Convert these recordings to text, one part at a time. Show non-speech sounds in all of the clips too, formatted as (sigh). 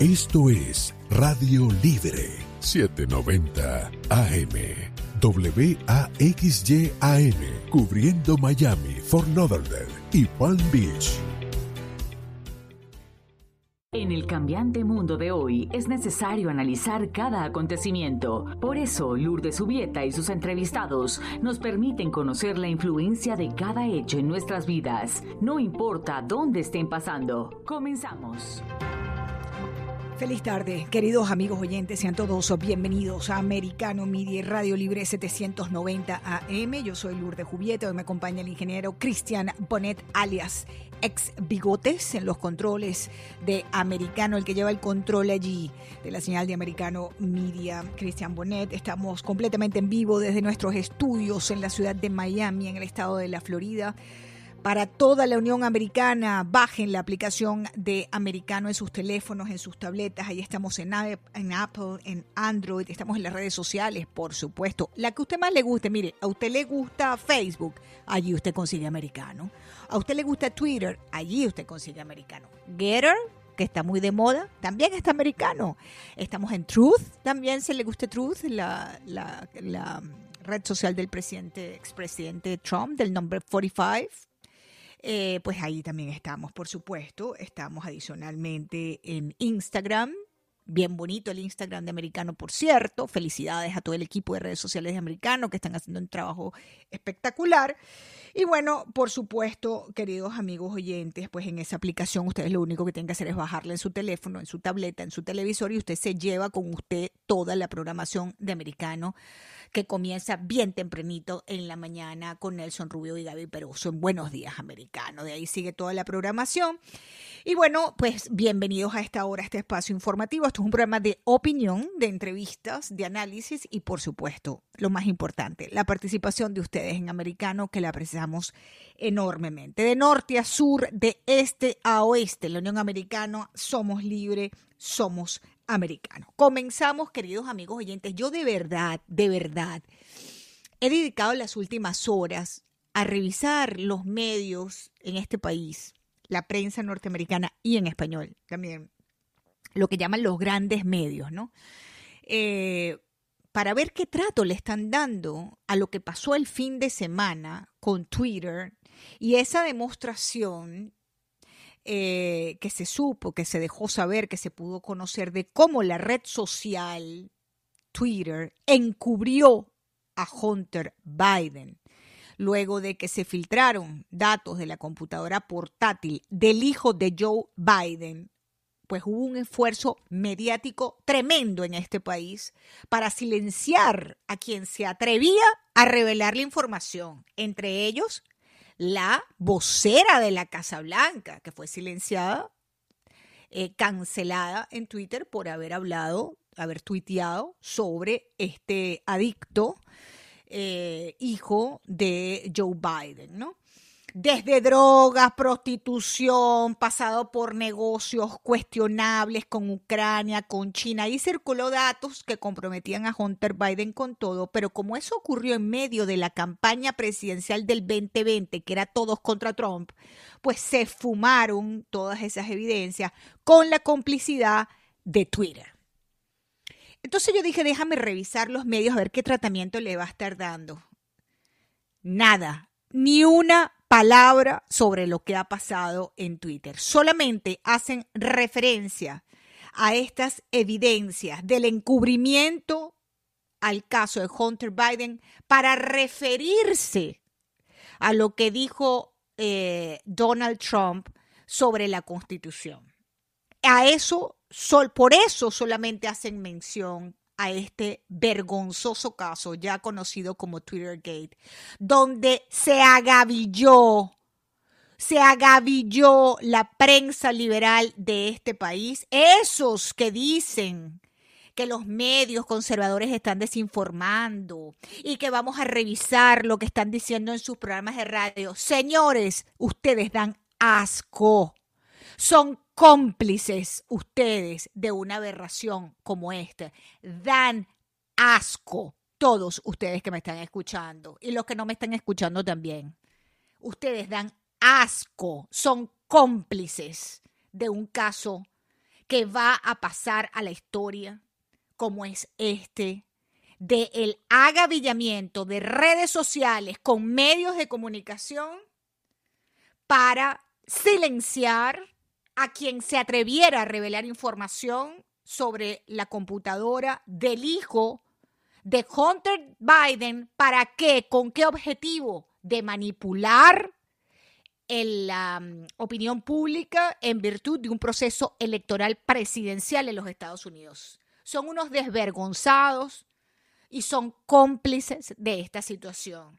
Esto es Radio Libre 790 AM. WAXYAM, cubriendo Miami, Fort Lauderdale y Palm Beach. En el cambiante mundo de hoy es necesario analizar cada acontecimiento. Por eso, Lourdes Subieta y sus entrevistados nos permiten conocer la influencia de cada hecho en nuestras vidas, no importa dónde estén pasando. Comenzamos. Feliz tarde, queridos amigos oyentes, sean todos bienvenidos a Americano Media Radio Libre 790 AM. Yo soy Lourdes Jubieta, hoy me acompaña el ingeniero Cristian Bonet, alias ex Bigotes, en los controles de Americano, el que lleva el control allí de la señal de Americano Media, Cristian Bonet. Estamos completamente en vivo desde nuestros estudios en la ciudad de Miami, en el estado de la Florida para toda la Unión Americana. Bajen la aplicación de Americano en sus teléfonos, en sus tabletas. Ahí estamos en, Apple, en Android, estamos en las redes sociales, por supuesto. La que a usted más le guste, mire, a usted le gusta Facebook, allí usted consigue Americano. A usted le gusta Twitter, allí usted consigue Americano. Getter, que está muy de moda, también está americano. Estamos en Truth, también se le gusta Truth, la, la, la red social del presidente, expresidente Trump, del nombre 45 eh, pues ahí también estamos, por supuesto. Estamos adicionalmente en Instagram. Bien bonito el Instagram de Americano, por cierto. Felicidades a todo el equipo de redes sociales de Americano que están haciendo un trabajo espectacular. Y bueno, por supuesto, queridos amigos oyentes, pues en esa aplicación ustedes lo único que tienen que hacer es bajarla en su teléfono, en su tableta, en su televisor y usted se lleva con usted toda la programación de Americano que comienza bien tempranito en la mañana con Nelson Rubio y Gaby Peroso en Buenos Días Americano. De ahí sigue toda la programación. Y bueno, pues bienvenidos a esta hora, a este espacio informativo. Esto es un programa de opinión, de entrevistas, de análisis y por supuesto, lo más importante, la participación de ustedes en Americano que la apreciamos enormemente. De norte a sur, de este a oeste, la Unión Americana, somos libres, somos americano. Comenzamos, queridos amigos oyentes. Yo de verdad, de verdad, he dedicado las últimas horas a revisar los medios en este país, la prensa norteamericana y en español también, lo que llaman los grandes medios, ¿no? Eh, para ver qué trato le están dando a lo que pasó el fin de semana con Twitter y esa demostración eh, que se supo, que se dejó saber, que se pudo conocer de cómo la red social Twitter encubrió a Hunter Biden luego de que se filtraron datos de la computadora portátil del hijo de Joe Biden, pues hubo un esfuerzo mediático tremendo en este país para silenciar a quien se atrevía a revelar la información, entre ellos la vocera de la Casa Blanca, que fue silenciada, eh, cancelada en Twitter por haber hablado, haber tuiteado sobre este adicto, eh, hijo de Joe Biden, ¿no? Desde drogas, prostitución, pasado por negocios cuestionables con Ucrania, con China. y circuló datos que comprometían a Hunter Biden con todo, pero como eso ocurrió en medio de la campaña presidencial del 2020, que era todos contra Trump, pues se fumaron todas esas evidencias con la complicidad de Twitter. Entonces yo dije, déjame revisar los medios a ver qué tratamiento le va a estar dando. Nada, ni una palabra sobre lo que ha pasado en Twitter. Solamente hacen referencia a estas evidencias del encubrimiento al caso de Hunter Biden para referirse a lo que dijo eh, Donald Trump sobre la Constitución. A eso, por eso solamente hacen mención a este vergonzoso caso ya conocido como Twittergate, donde se agavilló, se agavilló la prensa liberal de este país, esos que dicen que los medios conservadores están desinformando y que vamos a revisar lo que están diciendo en sus programas de radio. Señores, ustedes dan asco. Son cómplices ustedes de una aberración como esta. Dan asco todos ustedes que me están escuchando y los que no me están escuchando también. Ustedes dan asco, son cómplices de un caso que va a pasar a la historia como es este de el agavillamiento de redes sociales con medios de comunicación para silenciar a quien se atreviera a revelar información sobre la computadora del hijo de Hunter Biden. ¿Para qué? ¿Con qué objetivo? De manipular la opinión pública en virtud de un proceso electoral presidencial en los Estados Unidos. Son unos desvergonzados y son cómplices de esta situación.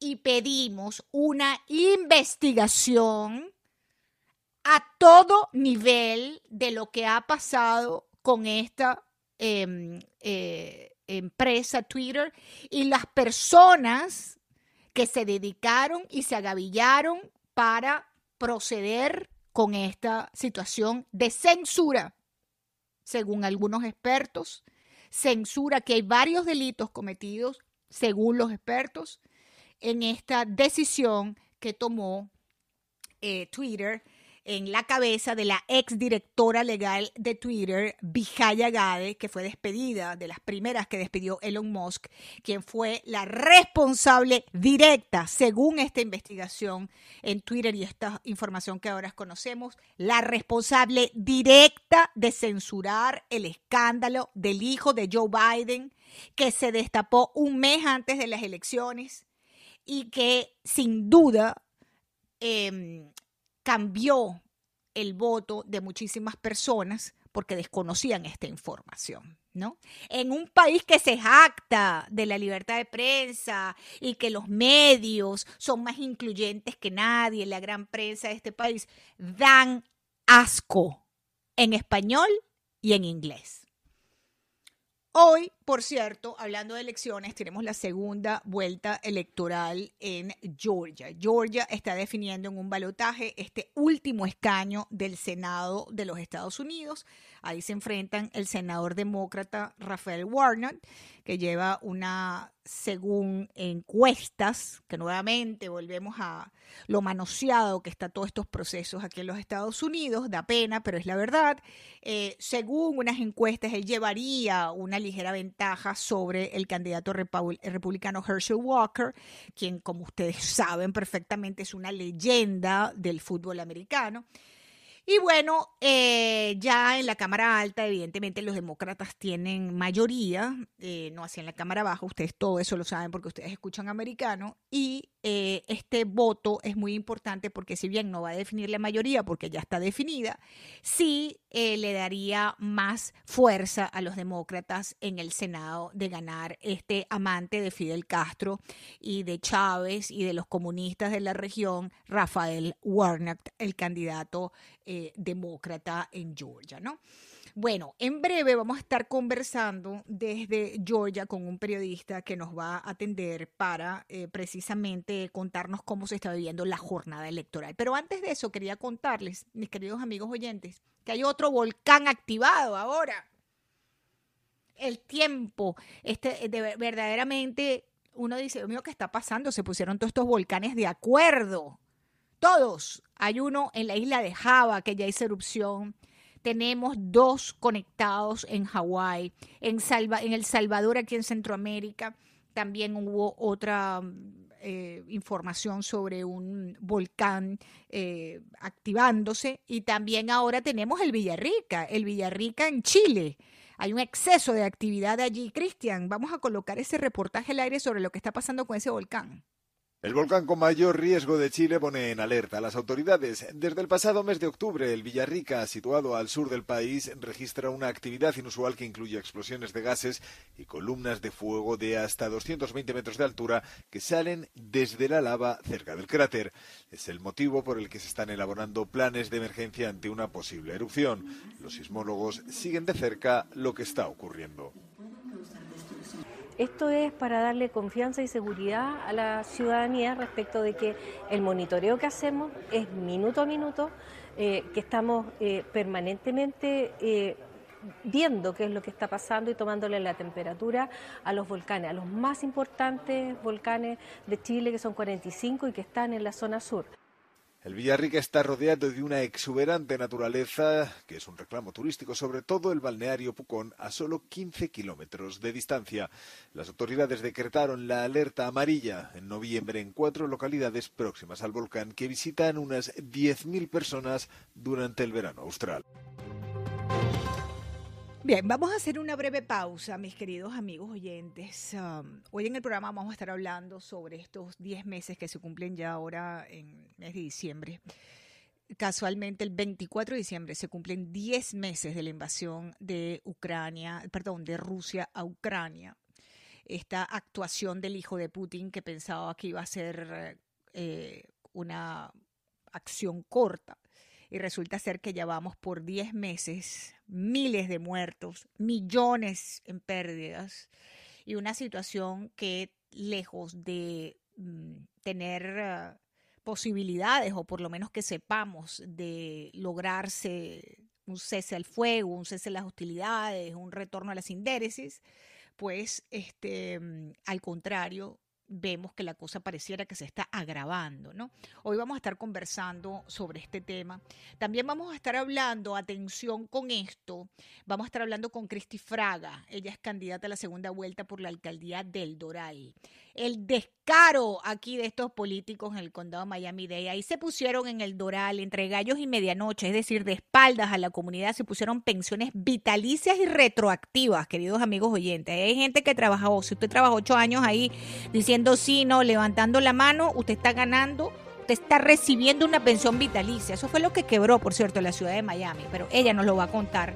Y pedimos una investigación a todo nivel de lo que ha pasado con esta em, eh, empresa Twitter y las personas que se dedicaron y se agavillaron para proceder con esta situación de censura. Según algunos expertos, censura que hay varios delitos cometidos, según los expertos, en esta decisión que tomó eh, Twitter en la cabeza de la ex directora legal de Twitter, Vijaya Gade, que fue despedida, de las primeras que despidió Elon Musk, quien fue la responsable directa, según esta investigación en Twitter y esta información que ahora conocemos, la responsable directa de censurar el escándalo del hijo de Joe Biden, que se destapó un mes antes de las elecciones y que sin duda eh, cambió el voto de muchísimas personas porque desconocían esta información, ¿no? En un país que se jacta de la libertad de prensa y que los medios son más incluyentes que nadie, la gran prensa de este país, dan asco en español y en inglés. Hoy, por cierto, hablando de elecciones, tenemos la segunda vuelta electoral en Georgia. Georgia está definiendo en un balotaje este último escaño del Senado de los Estados Unidos. Ahí se enfrentan el senador demócrata Rafael Warnock, que lleva una, según encuestas, que nuevamente volvemos a lo manoseado que está todos estos procesos aquí en los Estados Unidos, da pena, pero es la verdad. Eh, según unas encuestas, él llevaría una ligera ventaja sobre el candidato republicano Herschel Walker, quien, como ustedes (laughs) saben perfectamente, es una leyenda del fútbol americano. Y bueno, eh, ya en la Cámara Alta, evidentemente los demócratas tienen mayoría, eh, no así en la Cámara Baja, ustedes todo eso lo saben porque ustedes escuchan americano, y eh, este voto es muy importante porque si bien no va a definir la mayoría porque ya está definida, sí le daría más fuerza a los demócratas en el Senado de ganar este amante de Fidel Castro y de Chávez y de los comunistas de la región, Rafael Warnock, el candidato eh, demócrata en Georgia, ¿no? Bueno, en breve vamos a estar conversando desde Georgia con un periodista que nos va a atender para eh, precisamente contarnos cómo se está viviendo la jornada electoral. Pero antes de eso, quería contarles, mis queridos amigos oyentes, que hay otro volcán activado ahora. El tiempo, este, de, verdaderamente, uno dice, mío, ¿qué está pasando? Se pusieron todos estos volcanes de acuerdo todos. Hay uno en la isla de Java que ya hizo erupción. Tenemos dos conectados en Hawái. En, El Salvador, aquí en Centroamérica, también hubo otra eh, información sobre un volcán eh, activándose. Y también ahora tenemos el Villarrica, el Villarrica en Chile. Hay un exceso de actividad allí. Cristian, vamos a colocar ese reportaje al aire sobre lo que está pasando con ese volcán. El volcán con mayor riesgo de Chile pone en alerta a las autoridades. Desde el pasado mes de octubre, el Villarrica, situado al sur del país, registra una actividad inusual que incluye explosiones de gases y columnas de fuego de hasta 220 metros de altura que salen desde la lava cerca del cráter. Es el motivo por el que se están elaborando planes de emergencia ante una posible erupción. Los sismólogos siguen de cerca lo que está ocurriendo. Esto es para darle confianza y seguridad a la ciudadanía respecto de que el monitoreo que hacemos es minuto a minuto, eh, que estamos eh, permanentemente eh, viendo qué es lo que está pasando y tomándole la temperatura a los volcanes, a los más importantes volcanes de Chile, que son 45 y que están en la zona sur. El Villarrica está rodeado de una exuberante naturaleza, que es un reclamo turístico, sobre todo el balneario Pucón, a solo 15 kilómetros de distancia. Las autoridades decretaron la alerta amarilla en noviembre en cuatro localidades próximas al volcán, que visitan unas 10.000 personas durante el verano austral. Bien, vamos a hacer una breve pausa, mis queridos amigos oyentes. Hoy en el programa vamos a estar hablando sobre estos 10 meses que se cumplen ya ahora en mes de diciembre. Casualmente, el 24 de diciembre se cumplen 10 meses de la invasión de Ucrania, perdón, de Rusia a Ucrania. Esta actuación del hijo de Putin que pensaba que iba a ser eh, una acción corta y resulta ser que ya vamos por 10 meses, miles de muertos, millones en pérdidas y una situación que lejos de mm, tener eh, posibilidades o por lo menos que sepamos de lograrse un cese al fuego, un cese a las hostilidades, un retorno a la sindéresis, pues este, mm, al contrario, vemos que la cosa pareciera que se está agravando, ¿no? Hoy vamos a estar conversando sobre este tema. También vamos a estar hablando, atención con esto, vamos a estar hablando con Cristi Fraga. Ella es candidata a la segunda vuelta por la alcaldía del Doral. El descaro aquí de estos políticos en el condado de Miami-Dade. Ahí se pusieron en el Doral entre gallos y medianoche, es decir, de espaldas a la comunidad, se pusieron pensiones vitalicias y retroactivas, queridos amigos oyentes. Hay gente que trabajó, si usted trabajó ocho años ahí diciendo sí, no, levantando la mano, usted está ganando, está recibiendo una pensión vitalicia. Eso fue lo que quebró, por cierto, la ciudad de Miami, pero ella nos lo va a contar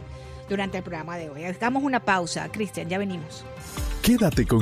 durante el programa de hoy. Hagamos una pausa, Cristian, ya venimos. Quédate con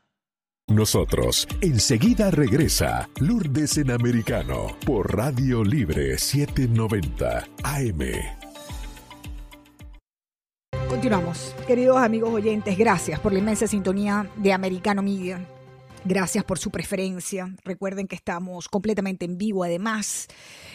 Nosotros. Enseguida regresa Lourdes en Americano por Radio Libre 790 AM. Continuamos. Queridos amigos oyentes, gracias por la inmensa sintonía de Americano Media. Gracias por su preferencia. Recuerden que estamos completamente en vivo, además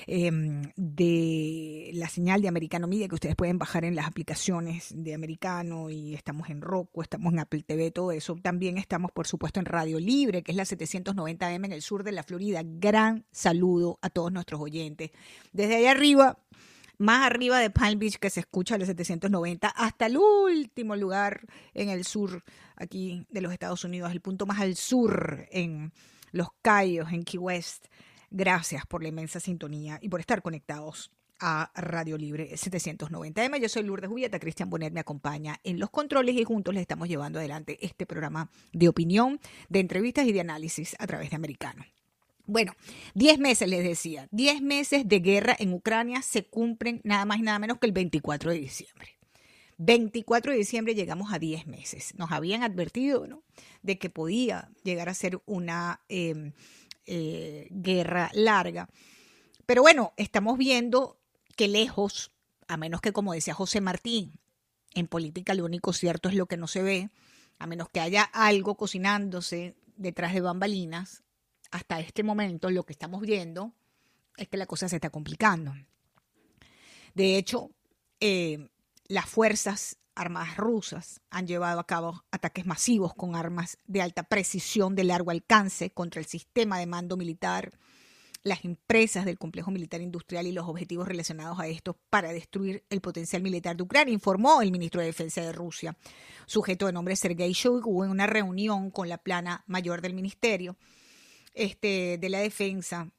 em, de la señal de Americano Media que ustedes pueden bajar en las aplicaciones de Americano y estamos en Roku, estamos en Apple TV, todo eso. También estamos, por supuesto, en Radio Libre, que es la 790M en el sur de la Florida. Gran saludo a todos nuestros oyentes. Desde ahí arriba más arriba de Palm Beach que se escucha el 790 hasta el último lugar en el sur aquí de los Estados Unidos, el punto más al sur en Los Cayos, en Key West. Gracias por la inmensa sintonía y por estar conectados a Radio Libre 790M. Yo soy Lourdes Jubieta, Cristian Bonet me acompaña en los controles y juntos les estamos llevando adelante este programa de opinión, de entrevistas y de análisis a través de Americano. Bueno, 10 meses les decía, 10 meses de guerra en Ucrania se cumplen nada más y nada menos que el 24 de diciembre. 24 de diciembre llegamos a 10 meses. Nos habían advertido ¿no? de que podía llegar a ser una em, eh, guerra larga. Pero bueno, estamos viendo que lejos, a menos que como decía José Martín, en política lo único cierto es lo que no se ve, a menos que haya algo cocinándose detrás de bambalinas, hasta este momento lo que estamos viendo es que la cosa se está complicando. De hecho, eh, las fuerzas armadas rusas han llevado a cabo ataques masivos con armas de alta precisión de largo alcance contra el sistema de mando militar las empresas del complejo militar industrial y los objetivos relacionados a esto para destruir el potencial militar de Ucrania, informó el ministro de Defensa de Rusia, sujeto de nombre Sergei Shoigu, en una reunión con la plana mayor del ministerio este, de la defensa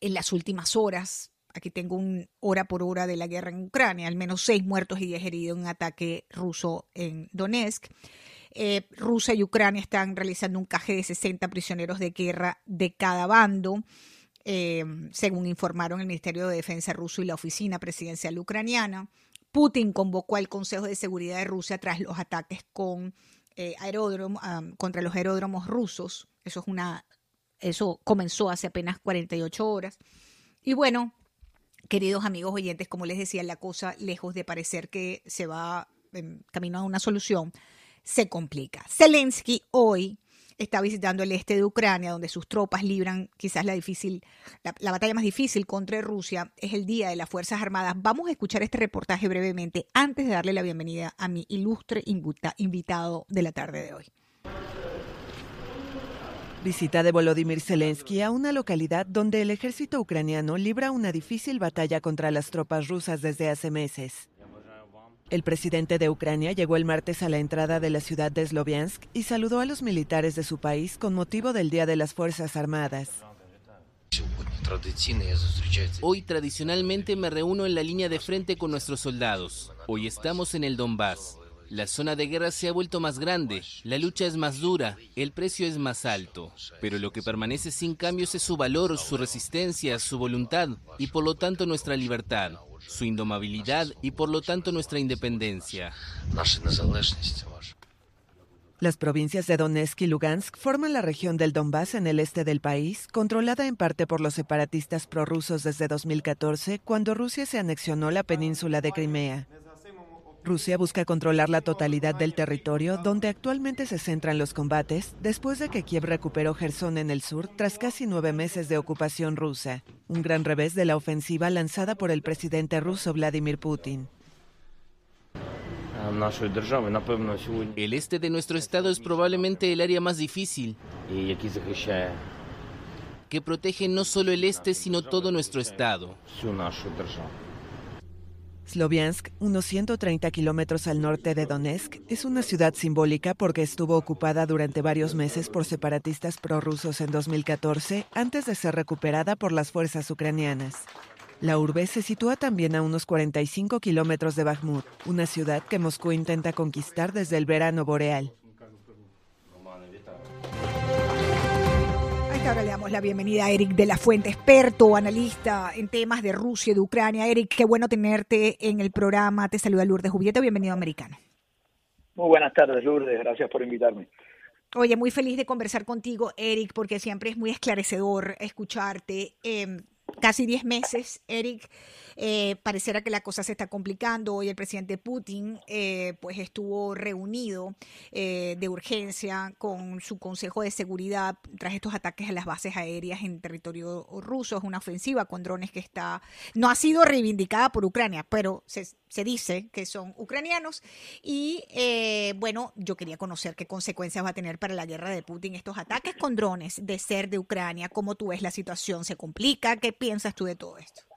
en las últimas horas. Aquí tengo un hora por hora de la guerra en Ucrania, al menos seis muertos y diez heridos en ataque ruso en Donetsk. Eh, Rusia y Ucrania están realizando un caje de 60 prisioneros de guerra de cada bando, eh, según informaron el Ministerio de Defensa ruso y la Oficina Presidencial Ucraniana. Putin convocó al Consejo de Seguridad de Rusia tras los ataques con, eh, contra los aeródromos rusos. Eso es una eso comenzó hace apenas 48 horas. Y bueno, queridos amigos oyentes, como les decía, la cosa, lejos de parecer que se va camino a una solución, se complica. Zelensky hoy está visitando el este de Ucrania, donde sus tropas libran quizás la difícil, la, batalla más difícil contra Rusia. Es el día de las Fuerzas Armadas. Vamos a escuchar este reportaje brevemente antes de darle la bienvenida a mi ilustre invitado de la tarde de hoy. Visita de Volodymyr Zelensky a una localidad donde el ejército ucraniano libra una difícil batalla contra las tropas rusas desde hace meses. El presidente de Ucrania llegó el martes a la entrada de la ciudad de Sloviansk y saludó a los militares de su país con motivo del Día de las Fuerzas Armadas. Hoy tradicionalmente me reúno en la línea de frente con nuestros soldados. Hoy estamos en el Donbass. La zona de guerra se ha vuelto más grande, la lucha es más dura, el precio es más alto, pero lo que permanece sin cambios es su valor, su resistencia, su voluntad y por lo tanto nuestra libertad su indomabilidad y por lo tanto nuestra independencia. Las provincias de Donetsk y Lugansk forman la región del Donbass en el este del país, controlada en parte por los separatistas prorrusos desde 2014, cuando Rusia se anexionó la península de Crimea. Rusia busca controlar la totalidad del territorio donde actualmente se centran los combates después de que Kiev recuperó Gerson en el sur tras casi nueve meses de ocupación rusa, un gran revés de la ofensiva lanzada por el presidente ruso Vladimir Putin. El este de nuestro estado es probablemente el área más difícil, que protege no solo el este, sino todo nuestro estado. Sloviansk, unos 130 kilómetros al norte de Donetsk, es una ciudad simbólica porque estuvo ocupada durante varios meses por separatistas prorrusos en 2014 antes de ser recuperada por las fuerzas ucranianas. La urbe se sitúa también a unos 45 kilómetros de Bakhmut, una ciudad que Moscú intenta conquistar desde el verano boreal. Ahora le damos la bienvenida a Eric de la Fuente, experto, analista en temas de Rusia y de Ucrania. Eric, qué bueno tenerte en el programa. Te saluda Lourdes Jubieta, bienvenido a Americano. Muy buenas tardes, Lourdes. Gracias por invitarme. Oye, muy feliz de conversar contigo, Eric, porque siempre es muy esclarecedor escucharte. Eh, casi 10 meses, Eric, eh, pareciera que la cosa se está complicando. Hoy el presidente Putin eh, pues estuvo reunido eh, de urgencia con su Consejo de Seguridad tras estos ataques a las bases aéreas en territorio ruso. Es una ofensiva con drones que está, no ha sido reivindicada por Ucrania, pero se, se dice que son ucranianos. Y bueno, yo quería conocer qué consecuencias va a tener para la guerra de Putin estos ataques con drones de ser de Ucrania. ¿Cómo tú ves la situación? ¿Se complica? ¿Qué piensas tú de todo esto?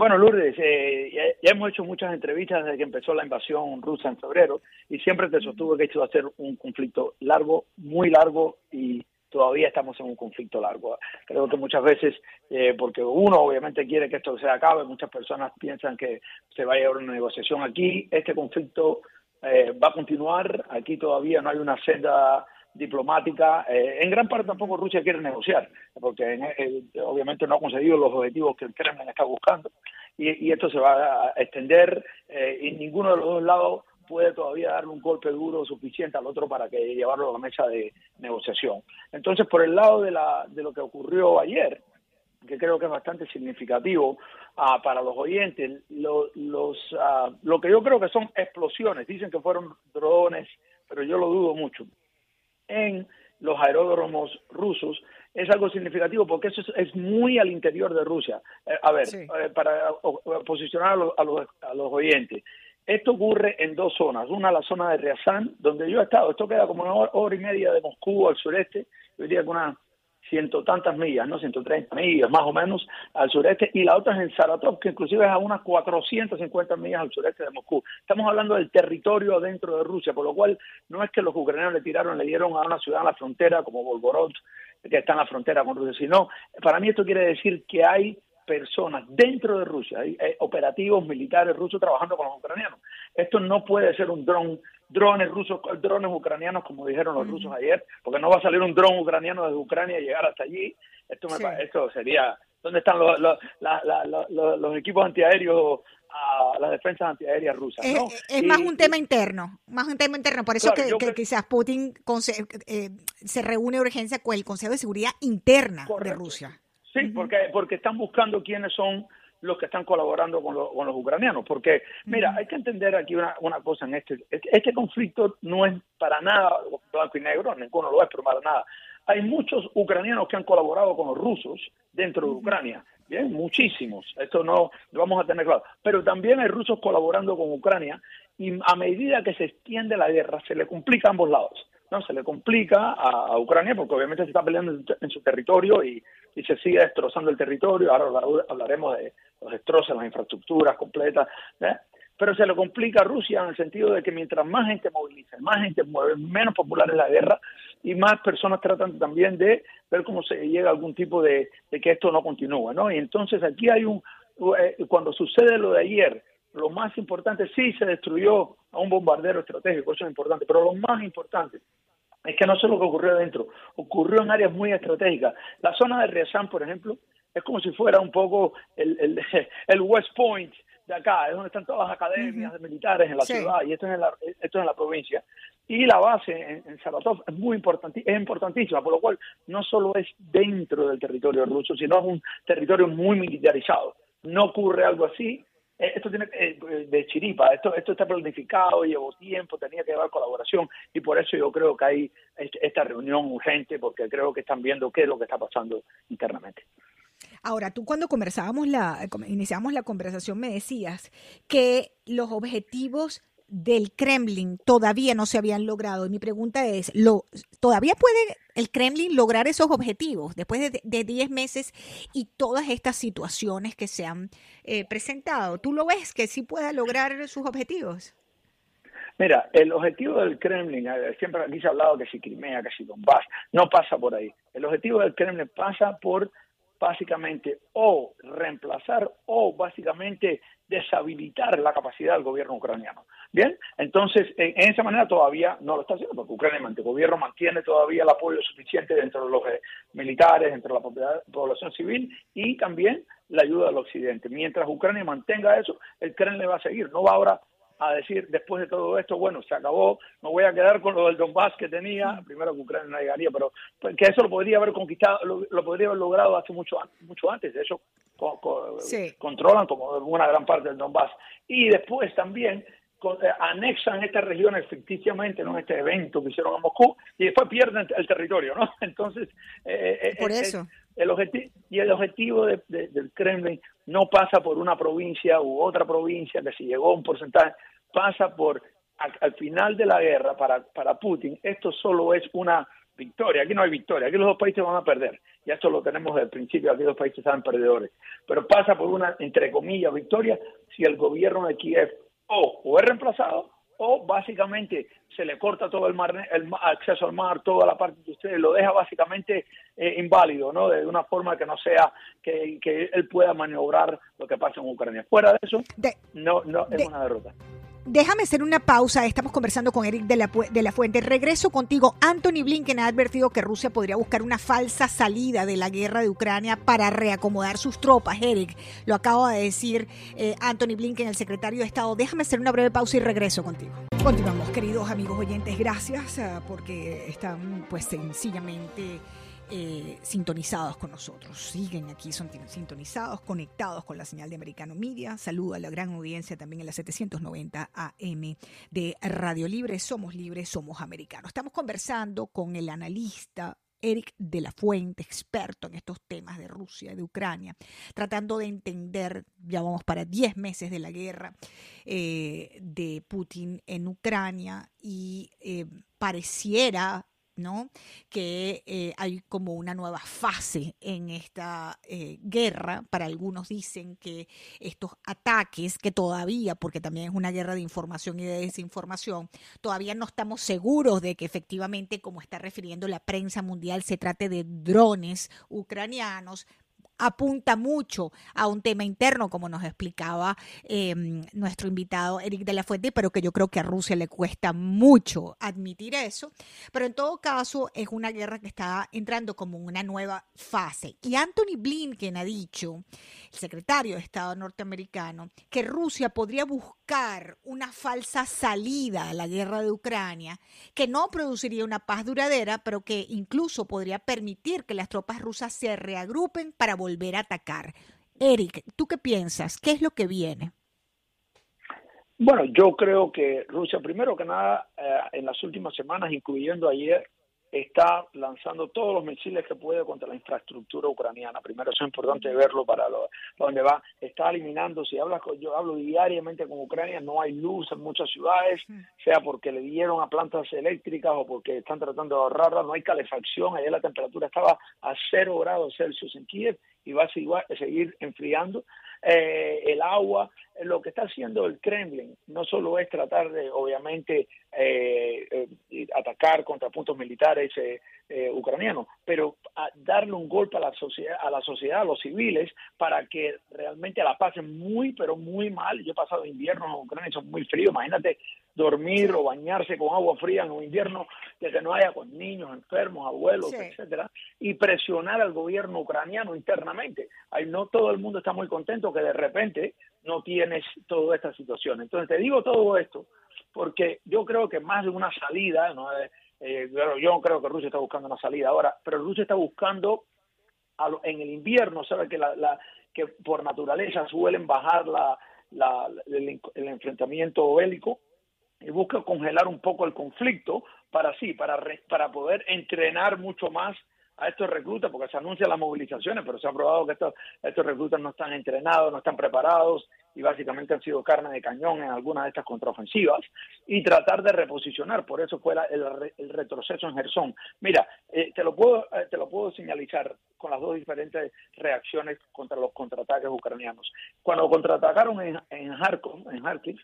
Bueno, Lourdes, eh, ya, hemos hecho muchas entrevistas desde que empezó la invasión rusa en febrero y siempre te sostuvo que esto iba a ser un conflicto largo, muy largo y todavía estamos en un conflicto largo. Creo que muchas veces, eh, porque uno obviamente quiere que esto se acabe, muchas personas piensan que se va a llevar una negociación aquí. Este conflicto eh, va a continuar, aquí todavía no hay una senda diplomática. Eh, en gran parte tampoco Rusia quiere negociar, porque eh, obviamente no ha conseguido los objetivos que el Kremlin está buscando. Y, esto se va a extender eh, y ninguno de los dos lados puede todavía darle un golpe duro suficiente al otro para que llevarlo a la mesa de negociación. Entonces, por el lado de, la, de lo que ocurrió ayer, que creo que es bastante significativo ah, para los oyentes, lo, los, ah, lo que yo creo que son explosiones, dicen que fueron drones, pero yo lo dudo mucho en los aeródromos rusos es algo significativo porque eso es, muy al interior de Rusia. Eh, a ver, eh, para posicionar a los, a, los, oyentes, esto ocurre en dos zonas. Una, la zona de Ryazán, donde yo he estado. Esto queda como una hora, y media de Moscú al sureste. Yo diría que unas ciento tantas millas, ¿no? 130 millas más o menos al sureste, y la otra es en Saratov, que inclusive es a unas 450 millas al sureste de Moscú. Estamos hablando del territorio dentro de Rusia, por lo cual no es que los ucranianos le tiraron, le dieron a una ciudad en la frontera como Volgorod, que está en la frontera con Rusia, sino, para mí esto quiere decir que hay personas dentro de Rusia, hay, operativos militares rusos trabajando con los ucranianos. Esto no puede ser un dron, drones rusos, drones ucranianos, como dijeron los rusos ayer, porque no va a salir un dron ucraniano desde Ucrania y llegar hasta allí. Esto, me, esto sería, ¿dónde están los, los, los equipos antiaéreos a las defensas antiaéreas rusas. Es, más un tema interno, más un tema interno. Por eso que, quizás Putin eh, se reúne de urgencia con el Consejo de Seguridad Interna de Rusia. Sí, porque, porque están buscando quiénes son los que están colaborando con, con los ucranianos. Porque, mira, hay que entender aquí una, una cosa en este, este conflicto no es para nada blanco y negro, ninguno lo es, pero para nada. Hay muchos ucranianos que han colaborado con los rusos dentro de Ucrania. Bien, muchísimos. Esto no lo vamos a tener claro. Pero también hay rusos colaborando con Ucrania y a medida que se extiende la guerra se le complica a ambos lados. No, se le complica a, Ucrania porque obviamente se está peleando en, su territorio y, se sigue destrozando el territorio. Ahora hablaremos de los destrozos, las infraestructuras completas. ¿eh? Pero se le complica a Rusia en el sentido de que mientras más gente moviliza, más gente mueve, menos popular es la guerra y más personas tratan también de ver cómo se llega a algún tipo de, que esto no continúe, ¿no? Y entonces aquí hay un, eh, cuando sucede lo de ayer, lo más importante, sí se destruyó a un bombardero estratégico, eso es importante, pero lo más importante es que no solo lo que ocurrió adentro, ocurrió en áreas muy estratégicas. La zona de Ryazan, por ejemplo, es como si fuera un poco el, el, (laughs) el West Point de acá, es donde están todas las academias de militares en la ciudad y esto es en la, esto es en la provincia. Y la base en, en Saratov es muy importante, es importantísima, por lo cual no solo es dentro del territorio ruso, sino es un territorio muy militarizado. No ocurre algo así esto tiene eh, de chiripa, esto, esto está planificado, llevó tiempo, tenía que llevar colaboración y por eso yo creo que hay esta reunión urgente porque creo que están viendo qué es lo que está pasando internamente. Ahora, tú cuando conversábamos la, iniciamos la conversación me decías que los objetivos del Kremlin todavía no se habían logrado. Y mi pregunta es, ¿lo, ¿todavía puede el Kremlin lograr esos objetivos después de 10 meses y todas estas situaciones que se han eh, presentado? ¿Tú lo ves que sí pueda lograr sus objetivos? Mira, el objetivo del Kremlin, siempre aquí se ha hablado que si Crimea, que si Donbass, no pasa por ahí. El objetivo del Kremlin pasa por básicamente o reemplazar o básicamente deshabilitar la capacidad del gobierno ucraniano. Bien, entonces en, esa manera todavía no lo está haciendo, porque Ucrania, el gobierno mantiene todavía el apoyo suficiente dentro de los eh, militares, dentro de la población civil y también la ayuda del occidente. Mientras Ucrania mantenga eso, el Kremlin va a seguir, no va ahora a decir después de todo esto, bueno, se acabó, me voy a quedar con lo del Donbass que tenía, primero que Ucrania no llegaría, pero pues, que eso lo podría haber conquistado, lo, podría haber logrado hace mucho, mucho antes, de hecho controlan como una gran parte del Donbass. Y después también eh, anexan estas regiones ficticiamente en este evento que hicieron en Moscú y después pierden el territorio, ¿no? (laughs) Entonces, eh, eh, por eso. El, y el objetivo del Kremlin no pasa por una provincia u otra provincia que si llegó un porcentaje, pasa por al, final de la guerra para, para Putin, esto solo es una victoria, aquí no hay victoria, aquí los dos países van a perder, y esto lo tenemos desde el principio, aquí los países están perdedores, pero pasa por una, entre comillas, victoria si el gobierno de Kiev o, o es reemplazado o básicamente se le corta todo el, mar, el acceso al mar, toda la parte de ustedes, lo deja básicamente eh, inválido, ¿no? De una forma que no sea que, que, él pueda maniobrar lo que pasa en Ucrania. Fuera de eso, no, no es una derrota. Déjame hacer una pausa. Estamos conversando con Eric de la, de la Fuente. Regreso contigo. Anthony Blinken ha advertido que Rusia podría buscar una falsa salida de la guerra de Ucrania para reacomodar sus tropas. Eric, lo acaba de decir eh, Anthony Blinken, el secretario de Estado. Déjame hacer una breve pausa y regreso contigo. Continuamos, queridos amigos oyentes. Gracias eh, porque están, pues, sencillamente eh, sintonizados con nosotros. Siguen aquí, son sintonizados, conectados con la señal de Americano Media. Saludo a la gran audiencia también en la 790 AM de Radio Libre. Somos libres, somos americanos. Estamos conversando con el analista Eric de la Fuente, experto en estos temas de Rusia, de Ucrania, tratando de entender, ya vamos para 10 meses de la guerra eh, de Putin en Ucrania y eh, pareciera ¿no? Que eh, hay como una nueva fase en esta eh, guerra. Para algunos dicen que estos ataques, que todavía, porque también es una guerra de información y de desinformación, todavía no estamos seguros de que efectivamente, como está refiriendo la prensa mundial, se trate de drones ucranianos, apunta mucho a un tema interno, como nos explicaba em, nuestro invitado Eric de la Fuente, pero que yo creo que a Rusia le cuesta mucho admitir eso. Pero en todo caso, es una guerra que está entrando como una nueva fase. Y Anthony Blinken ha dicho, el secretario de Estado norteamericano, que Rusia podría buscar una falsa salida a la guerra de Ucrania, que no produciría una paz duradera, pero que incluso podría permitir que las tropas rusas se reagrupen para volver volver a atacar. Eric, ¿tú qué piensas? ¿Qué es lo que viene? Bueno, yo creo que Rusia, primero que nada, eh, en las últimas semanas, incluyendo ayer, está lanzando todos los misiles que puede contra la infraestructura ucraniana. Primero, eso es importante verlo para lo, donde va. Está eliminando, si hablas yo hablo diariamente con Ucrania, no hay luz en muchas ciudades, sea porque le dieron a plantas eléctricas o porque están tratando de ahorrarla, no hay calefacción, ayer la temperatura estaba a cero grados Celsius en Kiev y va a seguir enfriando. Eh, el agua, lo que está haciendo el Kremlin no solo es tratar de, obviamente, eh, eh, atacar contra puntos militares ucranianos, pero darle un golpe a la sociedad, a la sociedad, a los civiles, para que realmente la pasen muy, pero muy mal. Yo he pasado invierno en Ucrania, son muy frío. Imagínate dormir o bañarse con agua fría en un invierno, de que no haya con niños enfermos, abuelos, etcétera, y presionar al gobierno ucraniano internamente. Ahí no todo el mundo está muy contento que de repente no tienes toda esta situación. Entonces te digo todo esto porque yo creo que más de una salida, ¿no? Eh, eh, yo no creo que Rusia está buscando una salida ahora, pero Rusia está buscando en el invierno, sabe que la, que por naturaleza suelen bajar la, el, el enfrentamiento bélico busca congelar un poco el conflicto para sí, para, para poder entrenar mucho más a estos reclutas, porque se anuncian las movilizaciones, pero se ha probado que estos, estos reclutas no están entrenados, no están preparados y básicamente han sido carne de cañón en algunas de estas contraofensivas y tratar de reposicionar. Por eso fue el, retroceso en Gerson. Mira, eh, te, lo puedo, eh, te lo puedo señalizar con las dos diferentes reacciones contra los contraataques ucranianos. Cuando contraatacaron en, en en Kharkiv,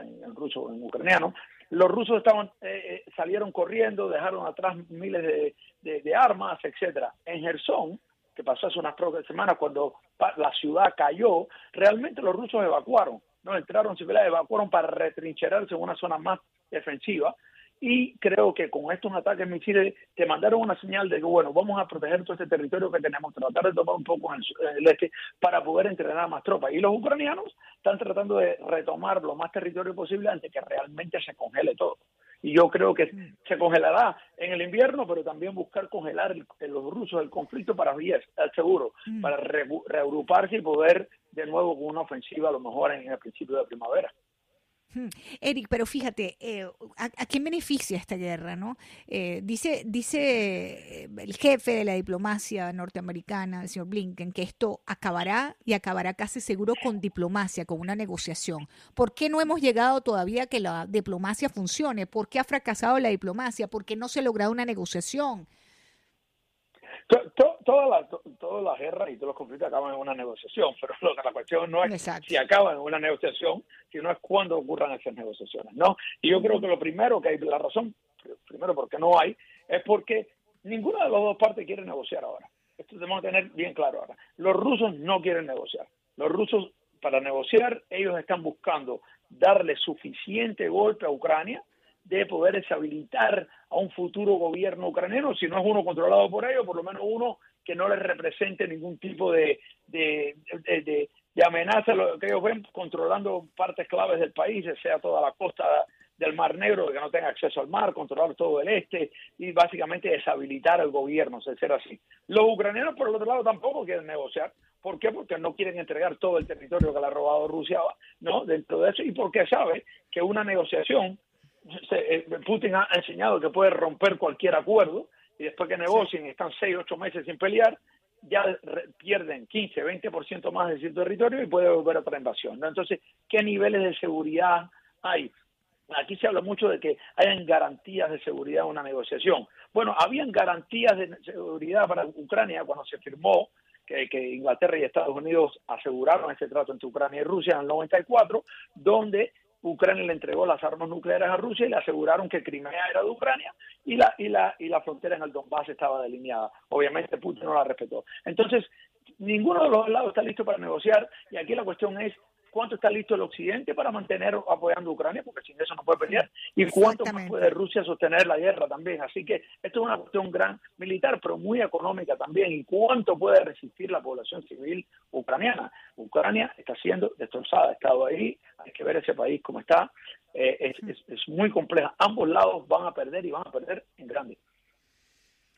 en, ruso, en ucraniano. Los rusos estaban, eh, eh, salieron corriendo, dejaron atrás miles de, armas, etcétera. En Gerson, que pasó hace unas pocas semanas cuando la ciudad cayó, realmente los rusos evacuaron, no entraron civiles, evacuaron para retrincherarse en una zona más defensiva y creo que con estos ataques misiles te mandaron una señal de que, bueno, vamos a proteger todo este territorio que tenemos, tratar de tomar un poco en el, este para poder entrenar más tropas. Y los ucranianos están tratando de retomar lo más territorio posible antes que realmente se congele todo. Y yo creo que se congelará en el invierno, pero también buscar congelar los rusos el conflicto para vías, seguro, mm. para reagruparse y poder de nuevo con una ofensiva a lo mejor en el principio de primavera. Eric, pero fíjate, eh, ¿a, quién beneficia esta guerra? no? Eh, dice, dice eh, el jefe de la diplomacia norteamericana, el señor Blinken, que esto acabará y acabará casi seguro con diplomacia, con una negociación. ¿Por qué no hemos llegado todavía a que la diplomacia funcione? ¿Por qué ha fracasado la diplomacia? ¿Por qué no se ha logrado una negociación? Todas las todas las guerras y todos los conflictos acaban en una negociación, pero la cuestión no es si acaban en una negociación, sino es cuándo ocurran esas negociaciones, ¿no? Y yo creo que lo primero que hay, la razón, primero porque no hay, es porque ninguna de las dos partes quiere negociar ahora. Esto tenemos que tener bien claro ahora. Los rusos no quieren negociar. Los rusos, para negociar, ellos están buscando darle suficiente golpe a Ucrania de poder deshabilitar a un futuro gobierno ucraniano, si no es uno controlado por ellos, por lo menos uno que no les represente ningún tipo de, de, de, amenaza, lo que ellos ven controlando partes claves del país, sea toda la costa del Mar Negro, que no tenga acceso al mar, controlar todo el este y básicamente deshabilitar el gobierno, ser así. Los ucranianos, por el otro lado, tampoco quieren negociar. ¿Por qué? Porque no quieren entregar todo el territorio que le ha robado Rusia, ¿no? Dentro de eso, y porque sabe que una negociación Putin ha enseñado que puede romper cualquier acuerdo y después que negocien, están seis, ocho meses sin pelear, ya pierden 15, 20% más de su territorio y puede volver a otra invasión. Entonces, ¿qué niveles de seguridad hay? Aquí se habla mucho de que hayan garantías de seguridad en una negociación. Bueno, habían garantías de seguridad para Ucrania cuando se firmó que, que, Inglaterra y Estados Unidos aseguraron ese trato entre Ucrania y Rusia en el 94, donde Ucrania le entregó las armas nucleares a Rusia y le aseguraron que Crimea era de Ucrania y la, y la, y la frontera en el Donbass estaba delineada. Obviamente Putin no la respetó. Entonces, ninguno de los lados está listo para negociar y aquí la cuestión es cuánto está listo el Occidente para mantener apoyando a Ucrania, porque sin eso no puede pelear, y cuánto más puede Rusia sostener la guerra también. Así que esto es una cuestión gran militar, pero muy económica también, y cuánto puede resistir la población civil ucraniana. Ucrania está siendo destrozada, ha estado ahí, hay que ver ese país como está, eh, es, es, es muy compleja. Ambos lados van a perder y van a perder en grande.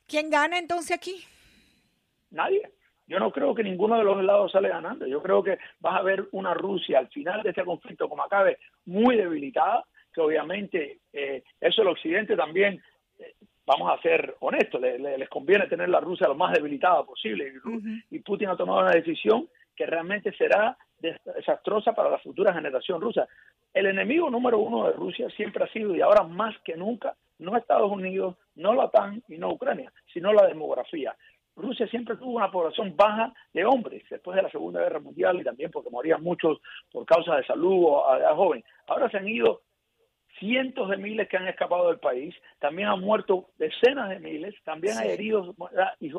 ¿Quién gana entonces aquí? Nadie. Yo no creo que ninguno de los lados sale ganando. Yo creo que vas a ver una Rusia al final de este conflicto, como acabe, muy debilitada, que obviamente eh, eso el Occidente también, eh, vamos a ser honestos, le, le, les conviene tener la Rusia lo más debilitada posible. Y, uh -huh. y Putin ha tomado una decisión que realmente será desastrosa para la futura generación rusa. El enemigo número uno de Rusia siempre ha sido, y ahora más que nunca, no Estados Unidos, no la OTAN y no Ucrania, sino la demografía. Rusia siempre tuvo una población baja de hombres después de la Segunda Guerra Mundial y también porque morían muchos por causa de salud o a edad joven. Ahora se han ido cientos de miles que han escapado del país, también han muerto decenas de miles, también sí. hay heridos y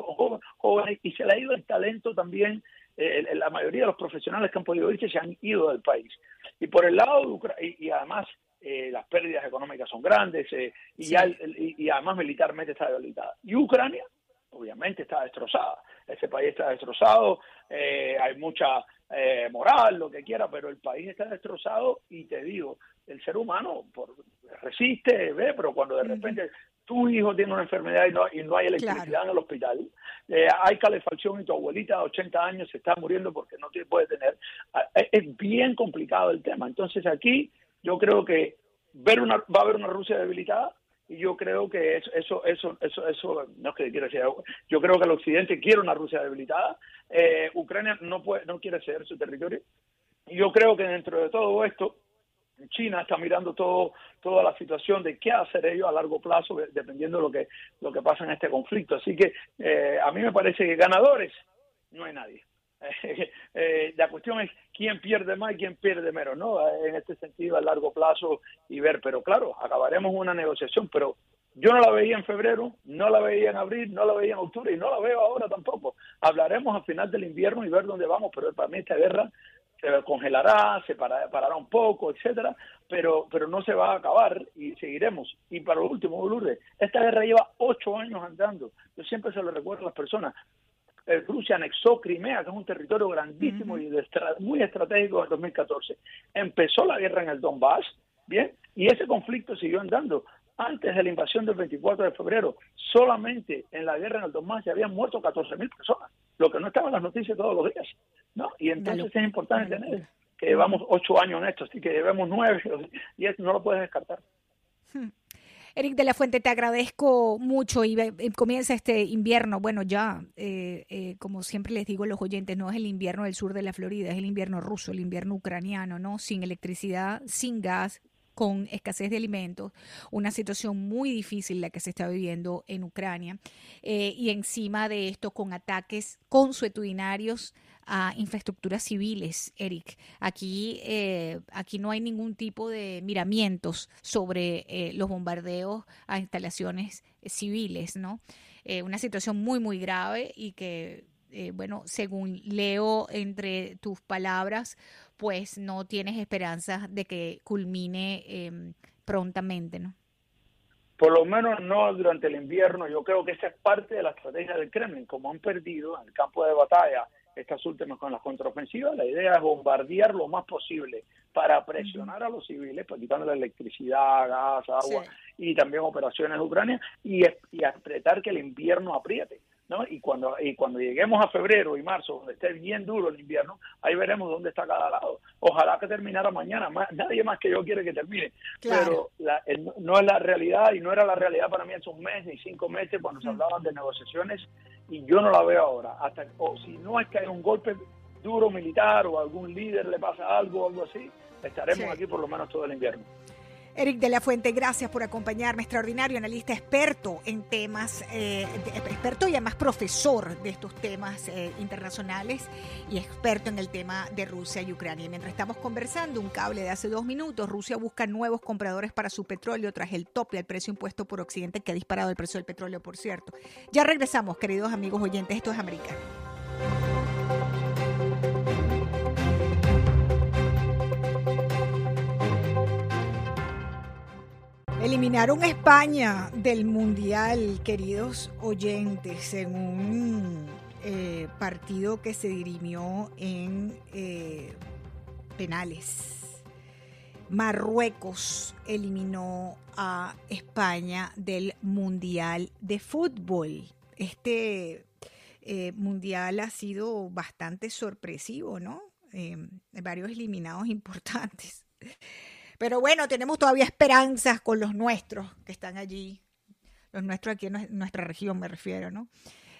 jóvenes y se le ha ido el talento también. Eh, la mayoría de los profesionales que han podido irse se han ido del país. Y por el lado de Ucrania, y, y además eh, las pérdidas económicas son grandes eh, y, sí. ya el, el, y, además militarmente está debilitada. Y Ucrania, obviamente está destrozada. Ese país está destrozado, eh, hay mucha eh, moral, lo que quiera, pero el país está destrozado y te digo, el ser humano por, resiste, ve, pero cuando de repente. Tu hijo tiene una enfermedad y no, y no hay electricidad claro. en el hospital, eh, hay calefacción y tu abuelita de 80 años se está muriendo porque no te puede tener, es bien complicado el tema. Entonces aquí yo creo que ver una, va a haber una Rusia debilitada, y yo creo que eso, eso, eso, eso, eso no es que quiera decir, yo creo que el occidente quiere una Rusia debilitada, eh, Ucrania no puede, no quiere ceder su territorio, y yo creo que dentro de todo esto, China está mirando todo, toda la situación de qué hacer ellos a largo plazo, dependiendo de lo que, lo que pasa en este conflicto. Así que eh, a mí me parece que ganadores no hay nadie. (laughs) Eh, la cuestión es quién pierde más y quién pierde menos, ¿no? En este sentido, a largo plazo y ver, pero claro, acabaremos una negociación, pero yo no la veía en febrero, no la veía en abril, no la veía en octubre y no la veo ahora tampoco. Hablaremos al final del invierno y ver dónde vamos, pero para mí esta guerra se congelará, se parará, parará un poco, etcétera, pero pero no se va a acabar y seguiremos. Y para lo último, Lourdes, esta guerra lleva ocho años andando. Yo siempre se lo recuerdo a las personas. Rusia anexó Crimea, que es un territorio grandísimo uh -huh. y de estra muy estratégico en 2014. Empezó la guerra en el Donbass, ¿bien? Y ese conflicto siguió andando. Antes de la invasión del 24 de febrero, solamente en la guerra en el Donbass se habían muerto 14.000 personas, lo que no estaba en las noticias todos los días. ¿No? Y entonces Dale. es importante tener que llevamos ocho años en esto, así que llevamos nueve, (laughs) y eso no lo puedes descartar. Hmm. Eric de la Fuente, te agradezco mucho y comienza este invierno. Bueno, ya, eh, eh, como siempre les digo a los oyentes, no es el invierno del sur de la Florida, es el invierno ruso, el invierno ucraniano, ¿no? Sin electricidad, sin gas, con escasez de alimentos, una situación muy difícil la que se está viviendo en Ucrania, eh, y encima de esto con ataques consuetudinarios a infraestructuras civiles, Eric. Aquí, eh, aquí no hay ningún tipo de miramientos sobre eh, los bombardeos a instalaciones civiles, ¿no? Eh, una situación muy, muy grave y que, bueno, según leo entre tus palabras, pues no tienes esperanzas de que culmine em, prontamente, ¿no? Por lo menos no durante el invierno. Yo creo que esa es parte de la estrategia del Kremlin. Como han perdido en el campo de batalla estas últimas con las contraofensivas, la idea es bombardear lo más posible para presionar a los civiles, pues quitando la electricidad, gas, agua sí. y también operaciones de Ucrania y, y apretar que el invierno apriete. ¿No? Y cuando y cuando lleguemos a febrero y marzo, donde esté bien duro el invierno, ahí veremos dónde está cada lado. Ojalá que terminara mañana, más, nadie más que yo quiere que termine, claro. pero la, el, no es la realidad y no era la realidad para mí hace un mes ni cinco meses cuando se hablaban de negociaciones y yo no la veo ahora. Hasta o si no es que hay un golpe duro militar o algún líder le pasa algo o algo así, estaremos sí. aquí por lo menos todo el invierno. Eric de la Fuente, gracias por acompañarme. Extraordinario analista, experto en temas, eh, experto y además profesor de estos temas eh, internacionales y experto en el tema de Rusia y Ucrania. Mientras estamos conversando, un cable de hace dos minutos, Rusia busca nuevos compradores para su petróleo tras el tope al precio impuesto por Occidente que ha disparado el precio del petróleo, por cierto. Ya regresamos, queridos amigos oyentes, esto es americano. Eliminaron a España del Mundial, queridos oyentes, en un eh, partido que se dirimió en eh, penales. Marruecos eliminó a España del Mundial de Fútbol. Este eh, Mundial ha sido bastante sorpresivo, ¿no? varios eliminados importantes. Pero bueno, tenemos todavía esperanzas con los nuestros que están allí, los nuestros aquí en nuestra región me refiero, ¿no?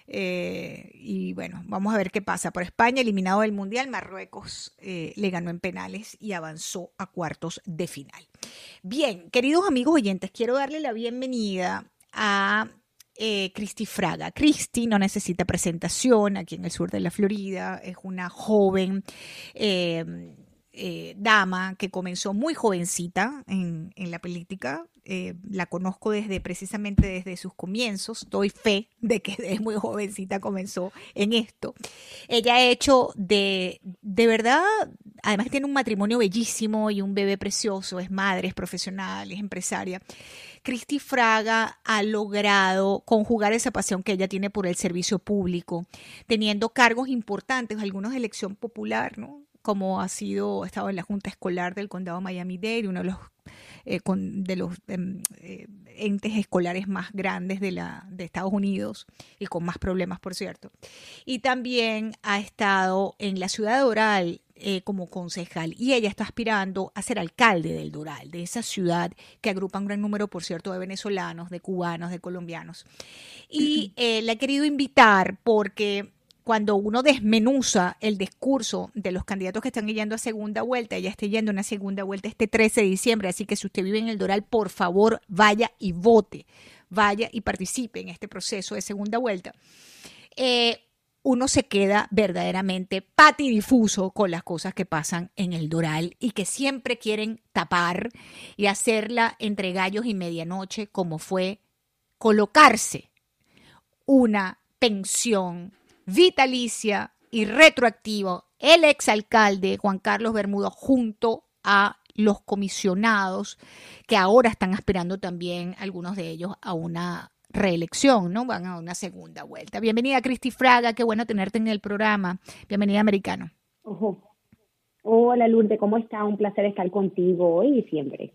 Eh, y bueno, vamos a ver qué pasa. Por España, eliminado del Mundial, Marruecos eh, le ganó en penales y avanzó a cuartos de final. Bien, queridos amigos oyentes, quiero darle la bienvenida a eh, Cristi Fraga. Cristi no necesita presentación aquí en el sur de la Florida, es una joven eh, dama que comenzó muy jovencita en, la política. Eh, la conozco desde precisamente desde sus comienzos. Doy fe de que desde muy jovencita comenzó en esto. Ella ha hecho de, de verdad, además tiene un matrimonio bellísimo y un bebé precioso, es madre, es profesional, es empresaria. Cristi Fraga ha logrado conjugar esa pasión que ella tiene por el servicio público, teniendo cargos importantes, algunos de elección popular, ¿no? Como ha sido, ha estado en la Junta Escolar del Condado Miami-Dade, uno de los, eh, de los em, eh, entes escolares más grandes de, la, de Estados Unidos y con más problemas, por cierto. Y también ha estado en la ciudad de Doral eh, como concejal y ella está aspirando a ser alcalde del Doral, de esa ciudad que agrupa un gran número, por cierto, de venezolanos, de cubanos, de colombianos. Y la he querido invitar porque cuando uno desmenuza el discurso de los candidatos que están yendo a segunda vuelta, ella está yendo a una segunda vuelta este 13 de diciembre, así que si usted vive en el Doral, por favor, vaya y vote, vaya y participe en este proceso de segunda vuelta. Eh, uno se queda verdaderamente patidifuso con las cosas que pasan en el Doral y que siempre quieren tapar y hacerla entre gallos y medianoche, como fue colocarse una pensión vitalicia y retroactivo el exalcalde Juan Carlos Bermudo junto a los comisionados que ahora están aspirando también algunos de ellos a una reelección, ¿no? Van a una segunda vuelta. Bienvenida Cristi Fraga, qué bueno tenerte en el programa. Bienvenida Americano. Hola Lourdes, ¿cómo está? Un placer estar contigo hoy y siempre.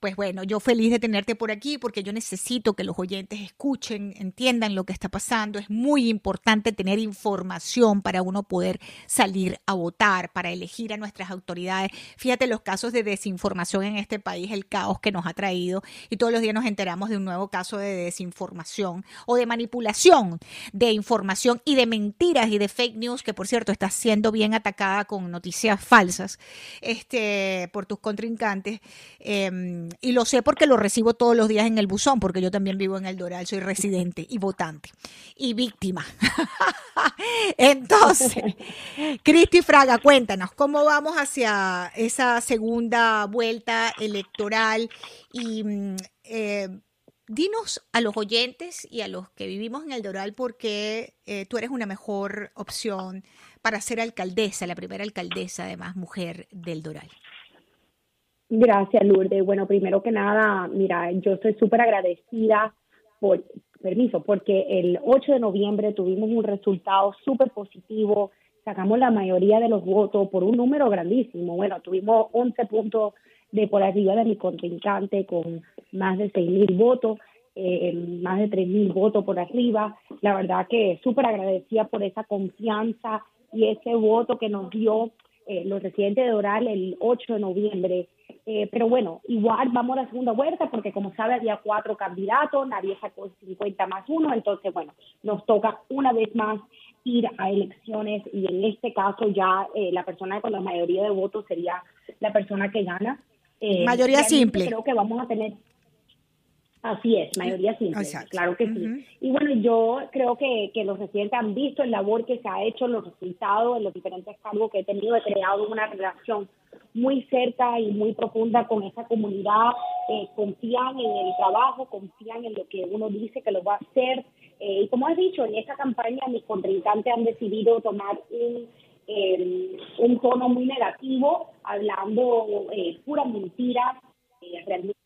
Pues bueno, yo feliz de tenerte por aquí porque yo necesito que los oyentes escuchen, entiendan lo que está pasando. Es muy importante tener información para uno poder salir a votar, para elegir a nuestras autoridades. Fíjate los casos de desinformación en este país, el caos que nos ha traído y todos los días nos enteramos de un nuevo caso de desinformación o de manipulación de información y de mentiras y de fake news que por cierto está siendo bien atacada con noticias falsas este, por tus contrincantes. Em, y lo sé porque lo recibo todos los días en el buzón, porque yo también vivo en el Doral, soy residente y votante y víctima. (laughs) Entonces, (laughs) Cristi Fraga, cuéntanos, ¿cómo vamos hacia esa segunda vuelta electoral? Y mm, eh, dinos a los oyentes y a los que vivimos en el Doral por qué eh, tú eres una mejor opción para ser alcaldesa, la primera alcaldesa, además, mujer del Doral. Gracias, Lourdes. Bueno, primero que nada, mira, yo estoy súper agradecida por, permiso, porque el 8 de noviembre tuvimos un resultado súper positivo, sacamos la mayoría de los votos por un número grandísimo. Bueno, tuvimos 11 puntos de por arriba de mi contrincante con más de 6 mil votos, eh, más de 3 mil votos por arriba. La verdad que súper agradecida por esa confianza y ese voto que nos dio eh, los residentes de Doral el 8 de noviembre. Eh, pero bueno, igual vamos a la segunda vuelta porque como sabe había cuatro candidatos, nadie sacó 50 más uno, entonces bueno, nos toca una vez más ir a elecciones y en este caso ya eh, la persona con la mayoría de votos sería la persona que gana. Eh, mayoría simple. Creo que vamos a tener Así es, mayoría simple, claro que sí. Y bueno, yo creo que, que, los residentes han visto el labor que se ha hecho, los resultados, en los diferentes cargos que he tenido, he creado una relación muy cerca y muy profunda con esa comunidad, eh, confían en el trabajo, confían en lo que uno dice que lo va a hacer. Eh, y como has dicho, en esta campaña mis contrincantes han decidido tomar un, eh, un tono muy negativo, hablando eh, puras mentiras, realmente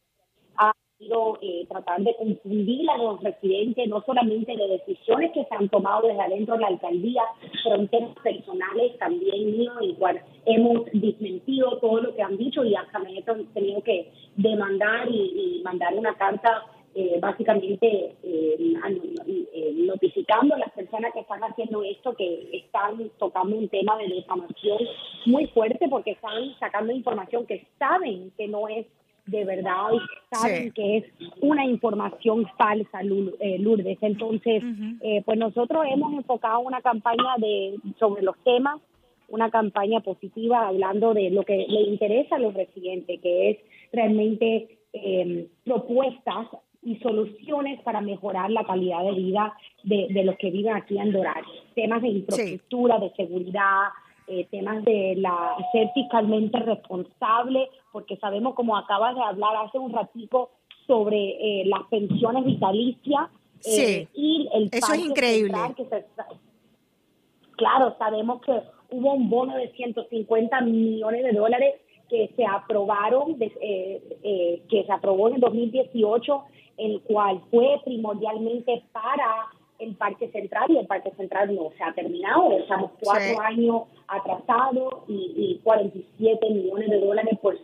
eh, tratar de confundir a los residentes, no solamente de decisiones que se han tomado desde adentro de la alcaldía, pero en temas personales también míos, en cual hemos desmentido todo lo que han dicho y hasta me he tenido que demandar y, mandar una carta eh, básicamente eh, eh, notificando a las personas que están haciendo esto que están tocando un tema de difamación muy fuerte porque están sacando información que saben que no es de verdad y saben que es una información falsa, eh, Lourdes. Entonces, eh, pues nosotros hemos enfocado una campaña de sobre los temas, una campaña positiva hablando de lo que le interesa a los residentes, que es realmente eh, propuestas y soluciones para mejorar la calidad de vida de, los que viven aquí en Doral. Temas de infraestructura, de seguridad, eh, temas de la ser fiscalmente responsable, porque sabemos, como acabas de hablar hace un ratico, sobre eh, las pensiones vitalicias. Eh, y el eso es increíble. claro, sabemos que hubo un bono de 150 millones de dólares que se aprobaron, que se aprobó en 2018, el cual fue primordialmente para el Parque Central y el Parque Central no se ha terminado. Estamos cuatro años atrasados y, y, 47 millones de dólares por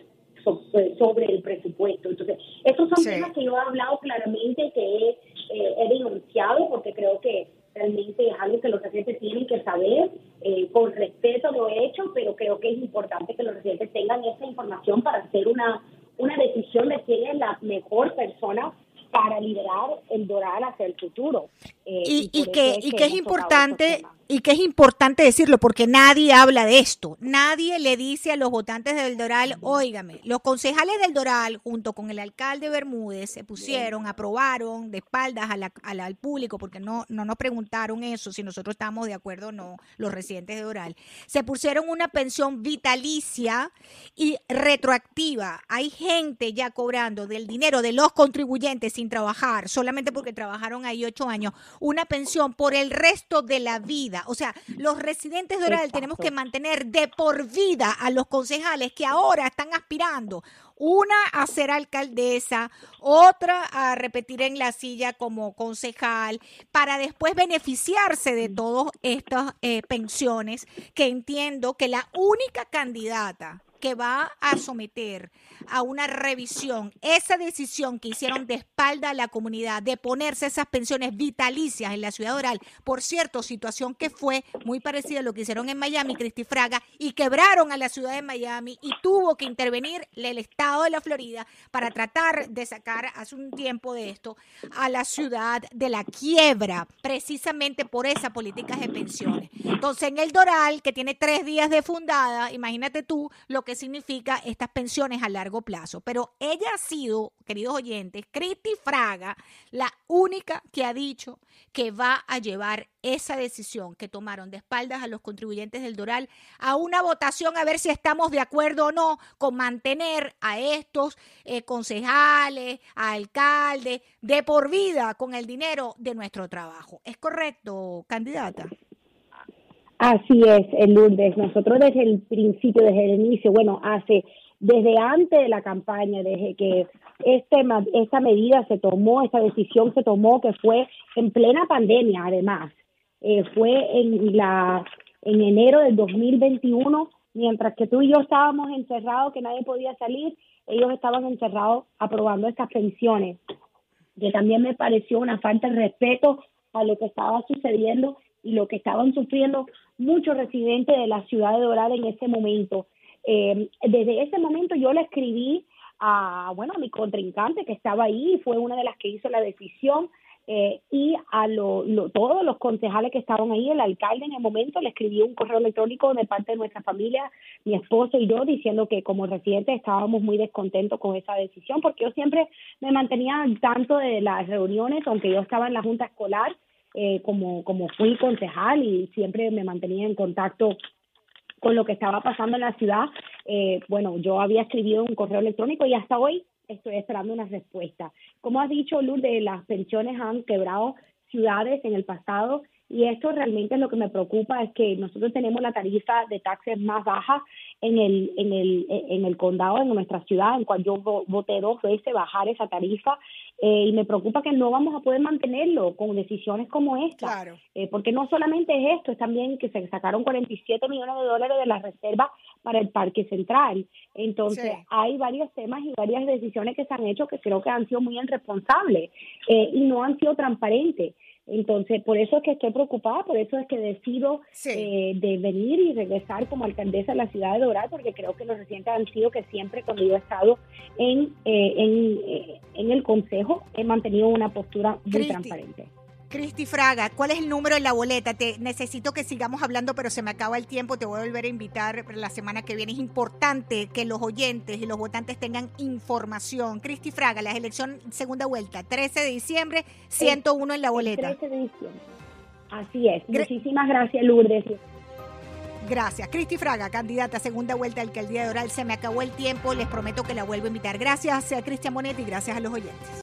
sobre el presupuesto. Entonces, estos son temas que yo he hablado claramente, que he, eh, he denunciado, porque creo que realmente es algo que los residentes tienen que saber. Eh, con respeto lo he hecho, pero creo que es importante que los residentes tengan esa información para hacer una, una decisión de quién es la mejor persona para liderar el Doral hacia el futuro. Eh, y, y, que, y que es importante y que es importante decirlo porque nadie habla de esto. Nadie le dice a los votantes del Doral, óigame, los concejales del Doral junto con el alcalde Bermúdez se pusieron, aprobaron de espaldas al público porque no, no nos preguntaron eso, si nosotros estamos de acuerdo o no, los residentes de Doral. Se pusieron una pensión vitalicia y retroactiva. Hay gente ya cobrando del dinero de los contribuyentes sin trabajar, solamente porque trabajaron ahí ocho años, una pensión por el resto de la vida. O sea, los residentes de Oral tenemos que mantener de por vida a los concejales que ahora están aspirando. Una a ser alcaldesa, otra a repetir en la silla como concejal, para después beneficiarse de todas estas eh, pensiones, que entiendo que la única candidata que va a someter a una revisión esa decisión que hicieron de espalda a la comunidad de ponerse esas pensiones vitalicias en la ciudad oral. Por cierto, situación que fue muy parecida a lo que hicieron en Miami, Cristi Fraga, y quebraron a la ciudad de Miami y tuvo que intervenir el estado de la Florida para tratar de sacar hace un tiempo de esto a la ciudad de la quiebra, precisamente por esa política de pensiones. Entonces, en el Doral, que tiene tres días de fundada, imagínate tú lo que significa estas pensiones a largo plazo. Pero ella ha sido, queridos oyentes, Cristi Fraga, la única que ha dicho que va a llevar esa decisión que tomaron de espaldas a los contribuyentes del Doral a una votación a ver si estamos de acuerdo o no con mantener a estos eh, concejales, a alcaldes, de por vida con el dinero de nuestro trabajo. ¿Es correcto, candidata? Así es, Lourdes. Nosotros desde el principio, desde el inicio, bueno, hace desde antes de la campaña, desde que este, esta medida se tomó, esta decisión se tomó, que fue en plena pandemia, además, eh, fue en la en enero del 2021, mientras que tú y yo estábamos encerrados, que nadie podía salir, ellos estaban encerrados aprobando estas pensiones, que también me pareció una falta de respeto a lo que estaba sucediendo y lo que estaban sufriendo muchos residentes de la ciudad de Doral en ese momento. Eh, desde ese momento yo le escribí a, bueno, a mi contrincante que estaba ahí, fue una de las que hizo la decisión eh, y a todos los concejales que estaban ahí, el alcalde en el momento le escribió un correo electrónico de parte de nuestra familia, mi esposo y yo, diciendo que como residentes estábamos muy descontentos con esa decisión, porque yo siempre me mantenía al tanto de las reuniones, aunque yo estaba en la junta escolar, eh, como, como fui concejal y siempre me mantenía en contacto con lo que estaba pasando en la ciudad. Eh, bueno, yo había escribido un correo electrónico y hasta hoy estoy esperando una respuesta. Como has dicho, Lourdes, las pensiones han quebrado ciudades en el pasado y esto realmente es lo que me preocupa, es que nosotros tenemos la tarifa de taxes más baja en el, en el, en el condado, en nuestra ciudad, en cual yo voté dos veces bajar esa tarifa eh, y me preocupa que no vamos a poder mantenerlo con decisiones como esta, eh, porque no solamente es esto, es también que se sacaron 47 millones de dólares de la reserva para el Parque Central. Entonces, hay varios temas y varias decisiones que se han hecho que creo que han sido muy irresponsables eh, y no han sido transparentes. Entonces, por eso es que estoy preocupada, por eso es que decido eh, de venir y regresar como alcaldesa de la ciudad de Doral, porque creo que los residentes han sido que siempre cuando yo he estado en, eh, en, eh, en el consejo he mantenido una postura muy transparente. Cristi Fraga, ¿cuál es el número de la boleta? Te necesito que sigamos hablando, pero se me acaba el tiempo. Te voy a volver a invitar la semana que viene. Es importante que los oyentes y los votantes tengan información. Cristi Fraga, la elección segunda vuelta, 13 de diciembre, 101 en la boleta. 13 de diciembre. Así es. Muchísimas gracias, Lourdes. Gracias. Cristi Fraga, candidata a segunda vuelta al alcaldía de Oral. Se me acabó el tiempo. Les prometo que la vuelvo a invitar. Gracias a Cristian Monetti y gracias a los oyentes.